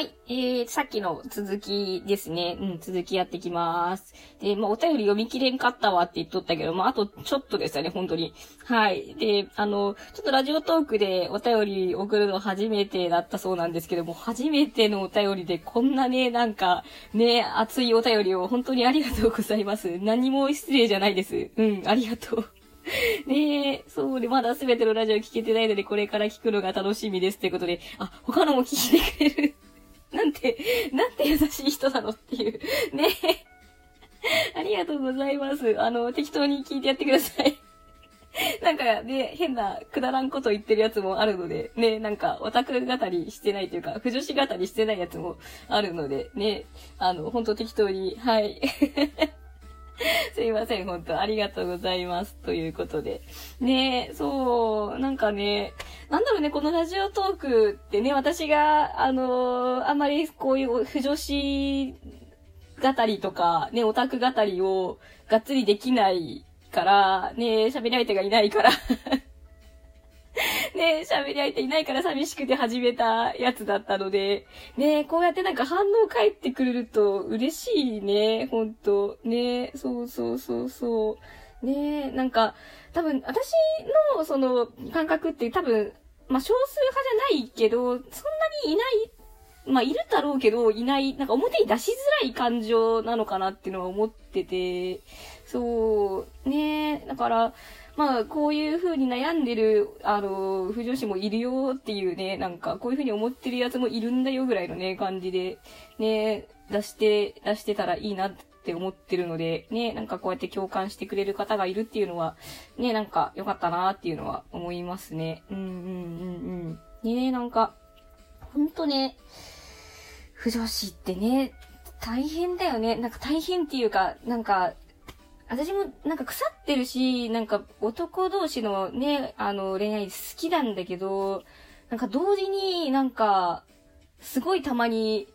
はい。えー、さっきの続きですね。うん、続きやってきます。で、まあ、お便り読み切れんかったわって言っとったけど、まあ、あとちょっとでしたね、本当に。はい。で、あの、ちょっとラジオトークでお便り送るの初めてだったそうなんですけども、初めてのお便りでこんなね、なんか、ね、熱いお便りを本当にありがとうございます。何も失礼じゃないです。うん、ありがとう。ねえ、そうで、まだすべてのラジオ聞けてないので、これから聞くのが楽しみです。ということで、あ、他のも聞いてくれる。なんて、なんて優しい人なのっていう。ねありがとうございます。あの、適当に聞いてやってください。なんかね、変なくだらんこと言ってるやつもあるので、ね、なんかオタク語りしてないというか、不女子語りしてないやつもあるので、ね、あの、ほんと適当に、はい。すいません、本当ありがとうございます。ということで。ねそう、なんかね、なんだろうね、このラジオトークってね、私が、あのー、あんまりこういう不女子語りとか、ね、オタク語りをがっつりできないから、ね、喋り相手がいないからね、喋り相手いないから寂しくて始めたやつだったので、ね、こうやってなんか反応返ってくれると嬉しいね、ほんと。ね、そうそうそうそう。ね、なんか、多分、私のその感覚って多分、まあ、少数派じゃないけど、そんなにいない、まあ、いるだろうけど、いない、なんか表に出しづらい感情なのかなっていうのは思ってて、そう、ねだから、まあ、こういう風に悩んでる、あの、不女子もいるよっていうね、なんか、こういう風に思ってるやつもいるんだよぐらいのね、感じで、ね、出して、出してたらいいなって思ってるので、ね、なんかこうやって共感してくれる方がいるっていうのは、ね、なんか良かったなっていうのは思いますね。うんうんうんうん。ね、なんか、ほんとね、不女子ってね、大変だよね。なんか大変っていうか、なんか、私もなんか腐ってるし、なんか男同士のね、あの恋愛好きなんだけど、なんか同時になんか、すごいたまに、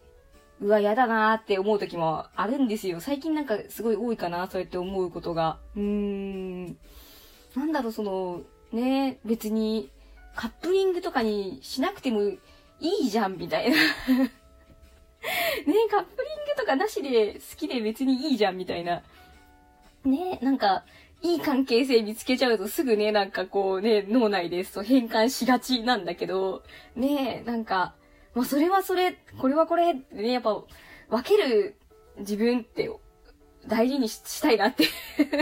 うわ、嫌だなーって思う時もあるんですよ。最近なんかすごい多いかな、そうやって思うことが。うーん。なんだろう、その、ね、別に、カップリングとかにしなくてもいいじゃん、みたいな ね、カップリングとかなしで好きで別にいいじゃん、みたいな。ね、なんか、いい関係性見つけちゃうとすぐね、なんかこうね、脳内ですと変換しがちなんだけど、ね、なんか、まあそれはそれ、これはこれね、やっぱ、分ける自分って大事にしたいなって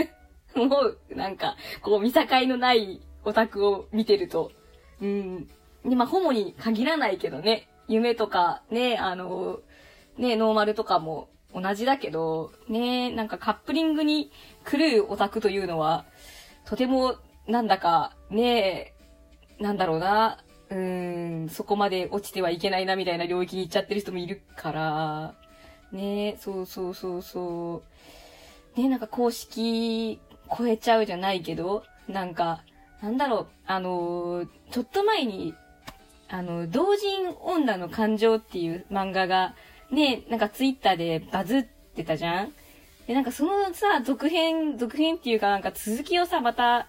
思う。なんか、こう見境のないオタクを見てると。うん。で、まあ、ホモに限らないけどね、夢とか、ね、あの、ね、ノーマルとかも同じだけど、ね、なんかカップリングに狂うオタクというのは、とても、なんだか、ねなんだろうな、うーん、そこまで落ちてはいけないなみたいな領域に行っちゃってる人もいるから、ねそうそうそうそう。ねなんか公式超えちゃうじゃないけど、なんか、なんだろう、あのー、ちょっと前に、あの、同人女の感情っていう漫画が、ね、なんかツイッターでバズってたじゃん？で、なんかそのさ、続編、続編っていうかなんか続きをさ、また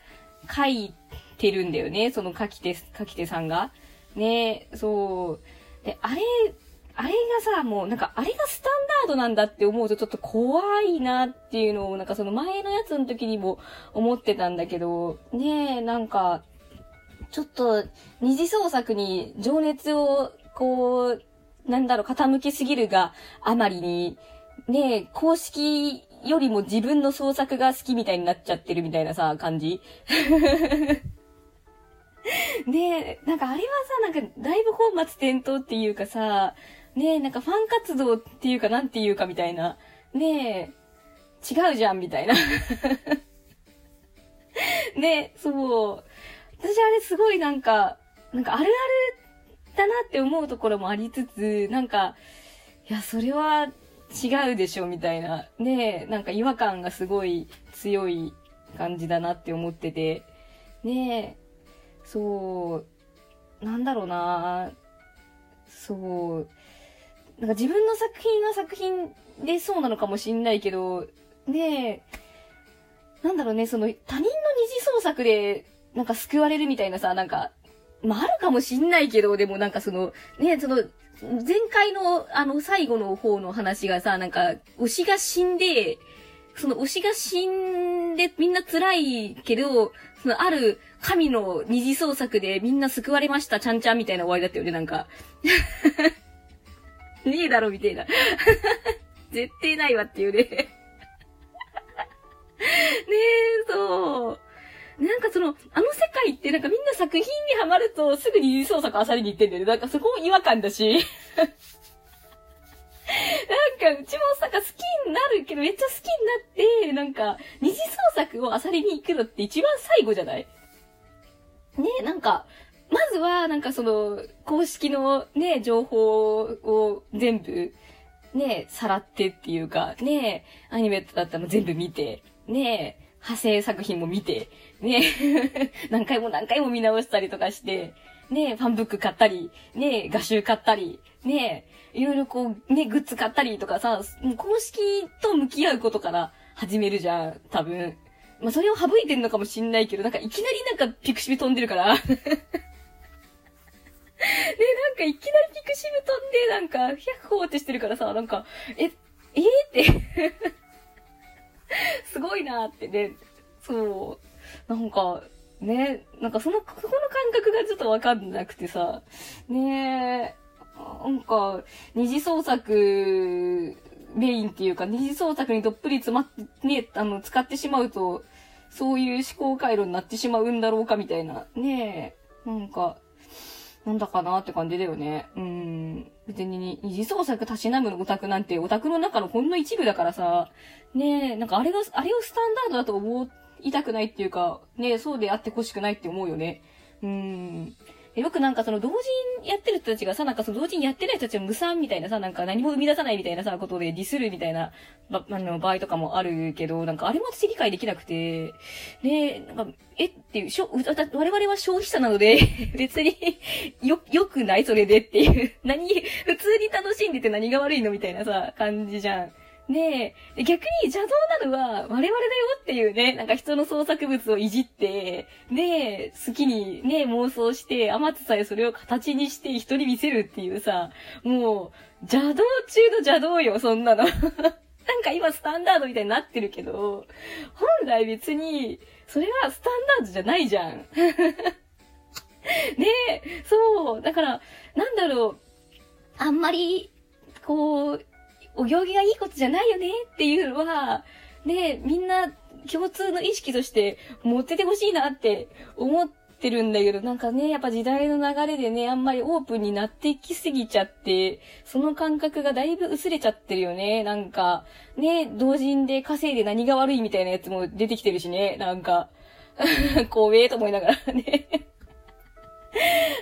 書いてるんだよね？その書き手、書き手さんが。ねそう。で、あれ、あれがさ、もうなんかあれがスタンダードなんだって思うとちょっと怖いなっていうのをなんかその前のやつの時にも思ってたんだけど、ねえ、なんか、ちょっと二次創作に情熱をこう、なんだろう、傾きすぎるがあまりに、ね公式よりも自分の創作が好きみたいになっちゃってるみたいなさ、感じ。ねなんかあれはさ、なんかだいぶ本末転倒っていうかさ、ねなんかファン活動っていうかなんていうかみたいな、ね違うじゃんみたいな。ねそう。私あれすごいなんか、なんかあるあるだなって思うところもありつつ、なんか、いや、それは違うでしょ、みたいな。ねなんか違和感がすごい強い感じだなって思ってて。ねそう、なんだろうなそう、なんか自分の作品は作品でそうなのかもしんないけど、ねなんだろうね、その他人の二次創作で、なんか救われるみたいなさ、なんか、まあ、あるかもしんないけど、でもなんかその、ね、その、前回の、あの、最後の方の話がさ、なんか、推しが死んで、その推しが死んでみんな辛いけど、そのある神の二次創作でみんな救われました、ちゃんちゃんみたいな終わりだったよね、なんか。ねえだろ、みたいな。絶対ないわっていうね。ねえ、そう。なんかその、あの世界ってなんかみんな作品にハマるとすぐに二次創作あさりに行ってんだよね。なんかそこも違和感だし。なんか、うちもさ、好きになるけど、めっちゃ好きになって、なんか、二次創作を漁りに行くのって一番最後じゃない？ねなんか、まずは、なんかその、公式のね、情報を全部、ね、さらってっていうか、ね、アニメだったら全部見て、ね、派生作品も見て、ね、何回も何回も見直したりとかして、ね、ファンブック買ったり、ね、画集買ったり、ね、いろいろこう、ね、グッズ買ったりとかさ、公式と向き合うことから始めるじゃん、多分。まあ、それを省いてんのかもしんないけど、なんかいきなりなんかピクシブ飛んでるから。ね、なんかいきなりピクシブ飛んで、なんか、ヒャッホーってしてるからさ、なんか、え、えー、って すごいなってね。そう。なんか、ね、なんかその、ここの感覚がちょっとわかんなくてさ、ねなんか、二次創作メインっていうか、二次創作にどっぷり詰まって、ね、あの、使ってしまうと、そういう思考回路になってしまうんだろうかみたいな。ね、なんか、なんだかなって感じだよね。うん。別に二次創作たしなむオタクなんてオタクの中のほんの一部だからさ、ねえ、なんかあれが、あれをスタンダードだと思いたくないっていうか、ねえ、そうであってほしくないって思うよね。うん。よくなんかその同人やってる人たちがさ、なんかその同人やってない人たちは無産みたいなさ、なんか何も生み出さないみたいなさ、ことでディスるみたいな、ば、あの、場合とかもあるけど、なんかあれも私理解できなくて、ねなんか、えっていう、しょ、我々は消費者なので 別によ、良くないそれでっていう何、普通に楽しんでて何が悪いのみたいなさ、感じじゃん。で、逆に邪道なのは我々だよっていうね、なんか人の創作物をいじって、で、好きにね、妄想して、余ってさえそれを形にして人に見せるっていうさ、もう、邪道中の邪道よ、そんなの。なんか今スタンダードみたいになってるけど、本来別に、それはスタンダードじゃないじゃん。ねえ、そう。だから、なんだろう。あんまり、こう、お行儀がいいことじゃないよねっていうのは、ね、みんな共通の意識として持っててほしいなって思ってるんだけど、なんかね、やっぱ時代の流れでね、あんまりオープンになってきすぎちゃって、その感覚がだいぶ薄れちゃってるよね。なんか、ね、同人で稼いで何が悪いみたいなやつも出てきてるしね、なんか、怖えと思いながらね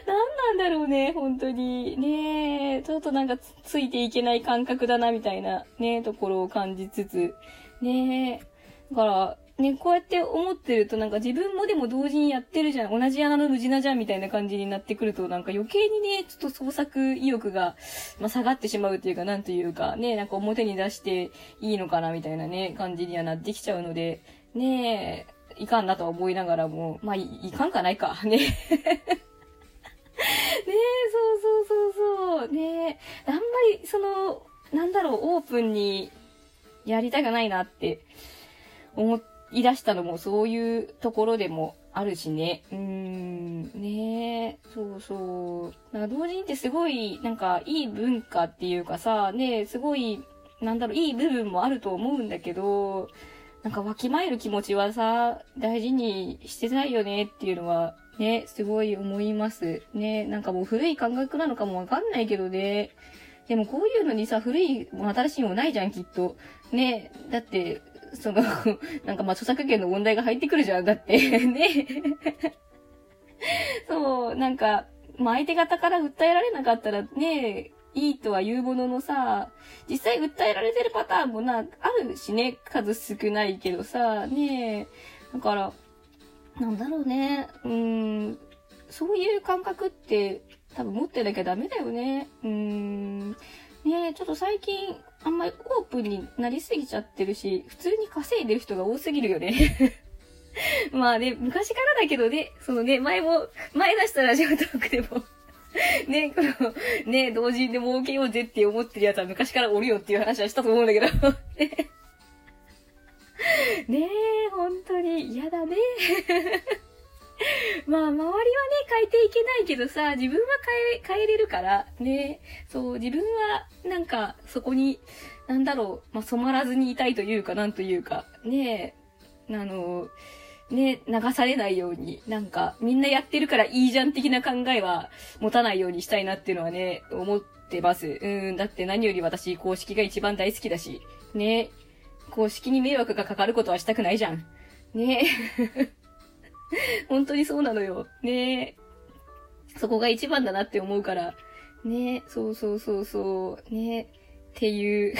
何なんだろうね、本当に。ねちょっとなんかついていけない感覚だな、みたいなね、ところを感じつつ。ねだから、ね、こうやって思ってるとなんか自分もでも同時にやってるじゃん。同じ穴の無地なじゃんみたいな感じになってくるとなんか余計にね、ちょっと創作意欲が、まあ、下がってしまうというか、なんというか、ね、なんか表に出していいのかなみたいなね、感じにはなってきちゃうので、ねえいかんなとは思いながらも、まあ、い、いかんかないか。ね、ねそうそうそうそう。ねえ、あんまり、その、なんだろう、オープンにやりたくないなって思い出したのもそういうところでもあるしね。うーん、ねえ、そうそう。なんか同人ってすごい、なんかいい文化っていうかさ、ねすごい、なんだろう、いい部分もあると思うんだけど、なんかわきまえる気持ちはさ、大事にしてないよねっていうのはね、すごい思います。ね、なんかもう古い感覚なのかもわかんないけどね。でもこういうのにさ、古いも新しいもないじゃん、きっと。ね、だって、その なんかまあ著作権の問題が入ってくるじゃん、だって ね。そう、なんか、まあ相手方から訴えられなかったらね、いいとは言うもののさ、実際訴えられてるパターンもな、あるしね、数少ないけどさ、ねだから、なんだろうね。うん。そういう感覚って多分持ってなきゃダメだよね。うん。ねちょっと最近あんまりオープンになりすぎちゃってるし、普通に稼いでる人が多すぎるよね まあね、昔からだけどね、そのね、前も、前出したラジオトークでも ね、この、ね、同人で儲けようぜって思ってるやつは昔からおるよっていう話はしたと思うんだけど。ね ねえ、本当に嫌だね。まあ、周りはね、変えていけないけどさ、自分は変え、変えれるから、ね。そう、自分は、なんか、そこに、なんだろう、まあ、染まらずにいたいというか、なんというか、ねえあの、ね、流されないように、なんか、みんなやってるからいいじゃん的な考えは持たないようにしたいなっていうのはね、思ってます。うん、だって何より私、公式が一番大好きだし、ね、公式に迷惑がかかることはしたくないじゃん。ねえ 本当にそうなのよ。ねえそこが一番だなって思うから。ねえそうそうそうそう。ねえっていう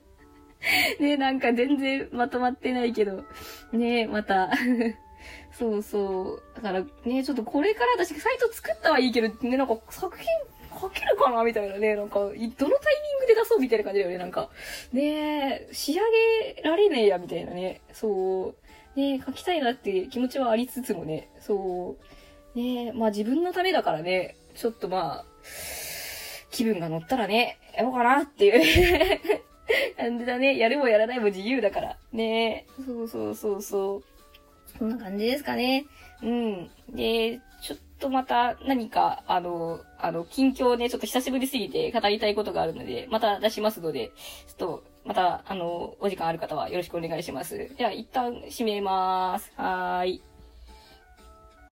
ねえなんか全然まとまってないけど。ねえまた そうそう。だからね、ちょっとこれから私サイト作ったはいいけど、ね、なんか作品書けるかな？みたいなね。なんか、どのタイミングで出そうみたいな感じだよね。なんか、ね仕上げられねえや、みたいなね。そう。ね書きたいなって気持ちはありつつもね。そう。ねまあ自分のためだからね。ちょっとまあ、気分が乗ったらね、やろうかなっていう 感じだね。やるもやらないも自由だから。ねそうそうそうそう。そんな感じですかね。うん。で、ちょっとまた何か、あの、あの、近況ね、ちょっと久しぶりすぎて語りたいことがあるので、また出しますので、ちょっと、また、あの、お時間ある方はよろしくお願いします。では、一旦閉めます。はーい。